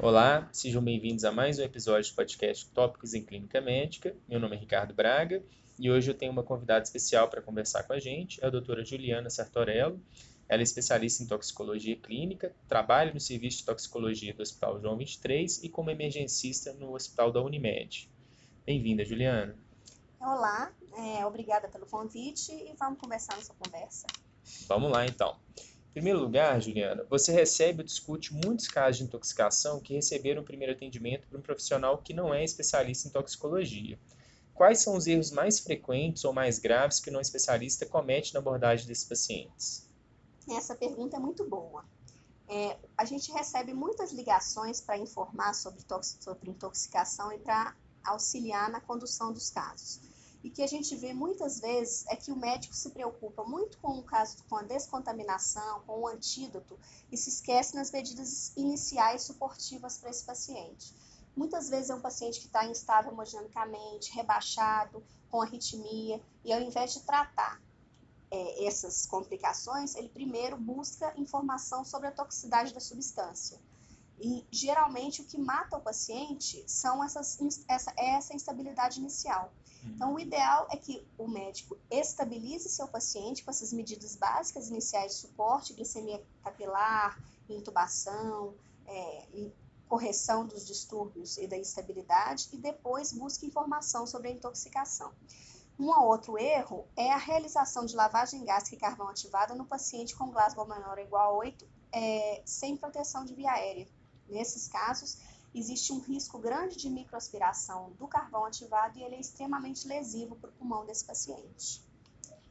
Olá, sejam bem-vindos a mais um episódio do podcast Tópicos em Clínica Médica. Meu nome é Ricardo Braga e hoje eu tenho uma convidada especial para conversar com a gente, é a doutora Juliana Sartorello. Ela é especialista em toxicologia clínica, trabalha no serviço de toxicologia do Hospital João 23 e como emergencista no Hospital da Unimed. Bem-vinda, Juliana. Olá, é, obrigada pelo convite e vamos conversar nessa conversa. Vamos lá, então. Em primeiro lugar, Juliana, você recebe ou discute muitos casos de intoxicação que receberam o primeiro atendimento por um profissional que não é especialista em toxicologia. Quais são os erros mais frequentes ou mais graves que o não especialista comete na abordagem desses pacientes? Essa pergunta é muito boa. É, a gente recebe muitas ligações para informar sobre, sobre intoxicação e para auxiliar na condução dos casos. E que a gente vê muitas vezes é que o médico se preocupa muito com o caso, com a descontaminação, com o antídoto, e se esquece nas medidas iniciais suportivas para esse paciente. Muitas vezes é um paciente que está instável hemodinamicamente, rebaixado, com arritmia, e ao invés de tratar é, essas complicações, ele primeiro busca informação sobre a toxicidade da substância. E geralmente o que mata o paciente são essas, essa, essa instabilidade inicial. Uhum. Então, o ideal é que o médico estabilize seu paciente com essas medidas básicas iniciais de suporte, glicemia capilar, intubação, é, correção dos distúrbios e da instabilidade, e depois busque informação sobre a intoxicação. Um outro erro é a realização de lavagem gástrica e carvão ativada no paciente com Glasgow menor ou igual a 8, é, sem proteção de via aérea. Nesses casos, existe um risco grande de microaspiração do carvão ativado e ele é extremamente lesivo para o pulmão desse paciente.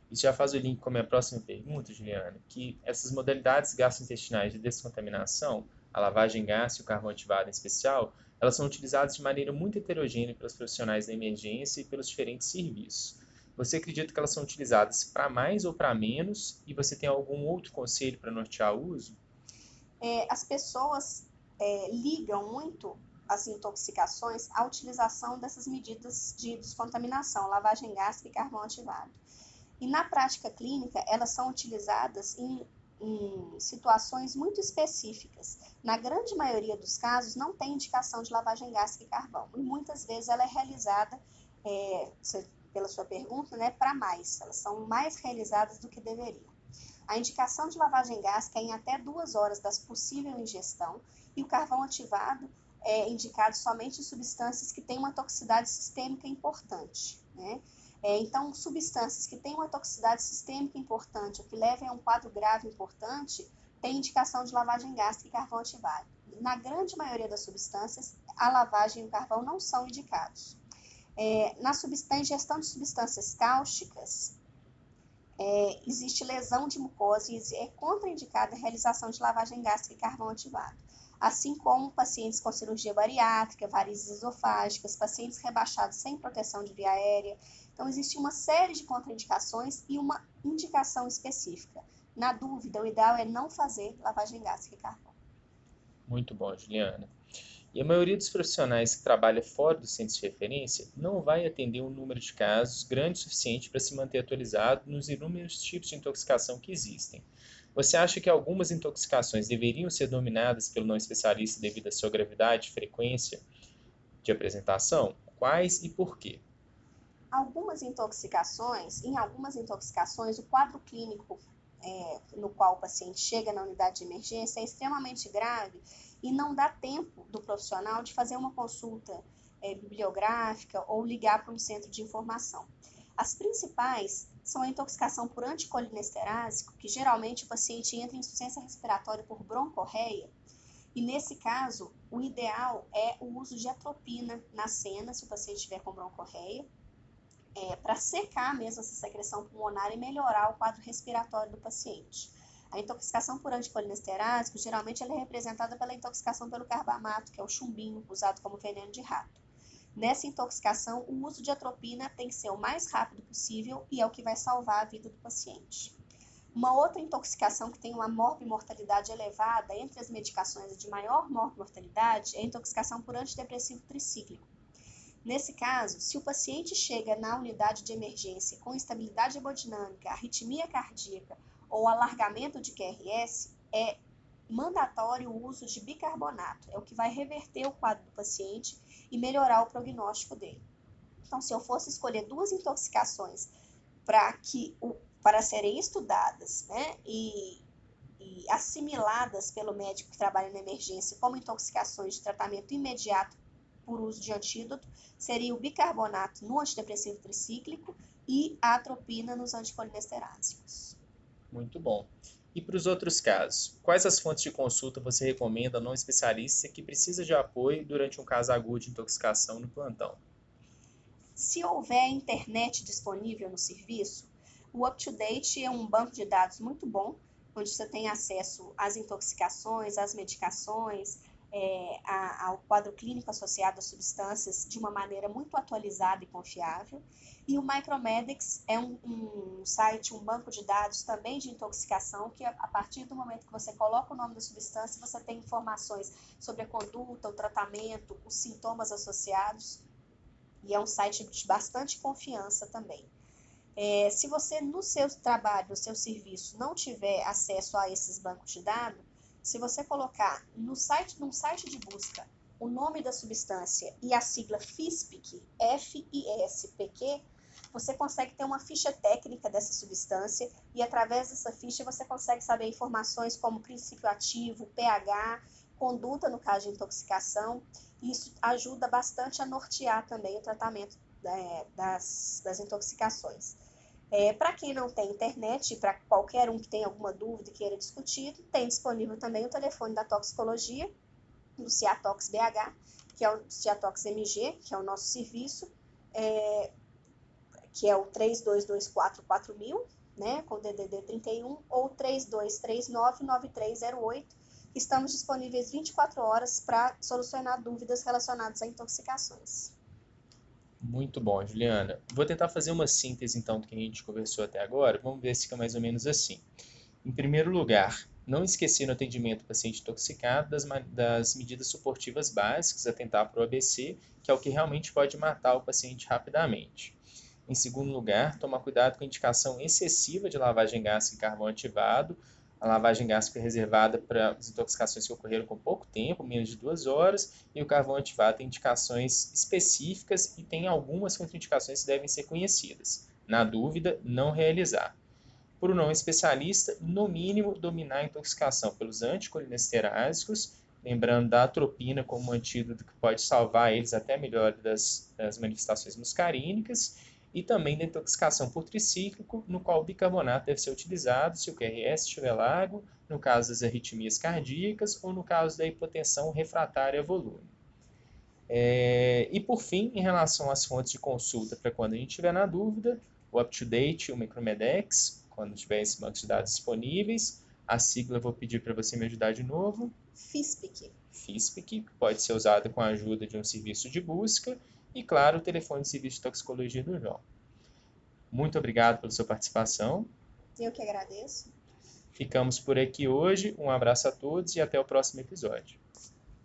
Isso já faz o link com a minha próxima pergunta, Juliana, que essas modalidades gastrointestinais de descontaminação, a lavagem gástrica e o carvão ativado em especial, elas são utilizadas de maneira muito heterogênea pelos profissionais da emergência e pelos diferentes serviços. Você acredita que elas são utilizadas para mais ou para menos? E você tem algum outro conselho para nortear o uso? É, as pessoas é, ligam muito as intoxicações à utilização dessas medidas de descontaminação, lavagem gástrica e carvão ativado. E na prática clínica, elas são utilizadas em, em situações muito específicas. Na grande maioria dos casos, não tem indicação de lavagem gástrica e carvão, e muitas vezes ela é realizada, é, pela sua pergunta, né, para mais, elas são mais realizadas do que deveriam. A indicação de lavagem gástrica é em até duas horas da possível ingestão e o carvão ativado é indicado somente em substâncias que têm uma toxicidade sistêmica importante. Né? É, então, substâncias que têm uma toxicidade sistêmica importante ou que levem a um quadro grave importante, tem indicação de lavagem gástrica e carvão ativado. Na grande maioria das substâncias, a lavagem e o carvão não são indicados. É, na, na ingestão de substâncias cáusticas, é, existe lesão de mucosa e é contraindicada a realização de lavagem gástrica e carvão ativado assim como pacientes com cirurgia bariátrica, varizes esofágicas, pacientes rebaixados sem proteção de via aérea. Então, existe uma série de contraindicações e uma indicação específica. Na dúvida, o ideal é não fazer lavagem gástrica e carvão. Muito bom, Juliana. E a maioria dos profissionais que trabalha fora do centro de referência não vai atender um número de casos grande o suficiente para se manter atualizado nos inúmeros tipos de intoxicação que existem. Você acha que algumas intoxicações deveriam ser dominadas pelo não especialista devido à sua gravidade frequência de apresentação? Quais e por quê? Algumas intoxicações, em algumas intoxicações, o quadro clínico é, no qual o paciente chega na unidade de emergência é extremamente grave e não dá tempo do profissional de fazer uma consulta é, bibliográfica ou ligar para um centro de informação. As principais são a intoxicação por anticolinesterásico, que geralmente o paciente entra em insuficiência respiratória por broncorreia, e nesse caso, o ideal é o uso de atropina na cena, se o paciente estiver com broncorreia, é, para secar mesmo essa secreção pulmonar e melhorar o quadro respiratório do paciente. A intoxicação por anticolinesterásico, geralmente, ela é representada pela intoxicação pelo carbamato, que é o chumbinho, usado como veneno de rato. Nessa intoxicação, o uso de atropina tem que ser o mais rápido possível e é o que vai salvar a vida do paciente. Uma outra intoxicação que tem uma morbimortalidade elevada entre as medicações de maior morbimortalidade é a intoxicação por antidepressivo tricíclico. Nesse caso, se o paciente chega na unidade de emergência com instabilidade hemodinâmica, arritmia cardíaca ou alargamento de QRS, é mandatório o uso de bicarbonato, é o que vai reverter o quadro do paciente e melhorar o prognóstico dele. Então, se eu fosse escolher duas intoxicações para que o, para serem estudadas né, e, e assimiladas pelo médico que trabalha na emergência como intoxicações de tratamento imediato por uso de antídoto, seria o bicarbonato no antidepressivo tricíclico e a atropina nos anticolinestérásicos. Muito bom. E para os outros casos, quais as fontes de consulta você recomenda a não especialista que precisa de apoio durante um caso agudo de intoxicação no plantão? Se houver internet disponível no serviço, o UpToDate é um banco de dados muito bom, onde você tem acesso às intoxicações, às medicações, é, a, ao quadro clínico associado às substâncias de uma maneira muito atualizada e confiável. E o Micromedics é um, um, site, um banco de dados também de intoxicação, que a, a partir do momento que você coloca o nome da substância, você tem informações sobre a conduta, o tratamento, os sintomas associados. E é um site de bastante confiança também. É, se você no seu trabalho, no seu serviço, não tiver acesso a esses bancos de dados, se você colocar no site, num site de busca o nome da substância e a sigla FISPQ, F-I-S-P-Q, você consegue ter uma ficha técnica dessa substância e através dessa ficha você consegue saber informações como princípio ativo, pH, conduta no caso de intoxicação. Isso ajuda bastante a nortear também o tratamento é, das, das intoxicações. É, para quem não tem internet, para qualquer um que tenha alguma dúvida e queira discutir, tem disponível também o telefone da toxicologia, do Ciatox BH, que é o Ciatox MG, que é o nosso serviço, é, que é o 32244000, né, com DDD 31, ou 32399308. Estamos disponíveis 24 horas para solucionar dúvidas relacionadas a intoxicações. Muito bom, Juliana. Vou tentar fazer uma síntese então do que a gente conversou até agora. Vamos ver se fica mais ou menos assim. Em primeiro lugar, não esquecer no atendimento do paciente intoxicado das, das medidas suportivas básicas, atentar para o ABC, que é o que realmente pode matar o paciente rapidamente. Em segundo lugar, tomar cuidado com a indicação excessiva de lavagem gástrica e carvão ativado, a lavagem gástrica reservada para as intoxicações que ocorreram com pouco tempo, menos de duas horas, e o carvão ativado tem indicações específicas e tem algumas contraindicações que devem ser conhecidas. Na dúvida, não realizar. Por um não especialista, no mínimo, dominar a intoxicação pelos anticolinesterásicos, lembrando da atropina como um antídoto que pode salvar eles até melhor das, das manifestações muscarínicas, e também da intoxicação por tricíclico, no qual o bicarbonato deve ser utilizado se o QRS estiver largo, no caso das arritmias cardíacas ou no caso da hipotensão refratária volume. É, e por fim, em relação às fontes de consulta para quando a gente estiver na dúvida, o UpToDate, o Micromedex, quando tiver esses bancos de dados disponíveis. A sigla eu vou pedir para você me ajudar de novo. FISPIC. FISPIC, que pode ser usada com a ajuda de um serviço de busca e, claro, o telefone de serviço de toxicologia do João. Muito obrigado pela sua participação. Eu que agradeço. Ficamos por aqui hoje. Um abraço a todos e até o próximo episódio.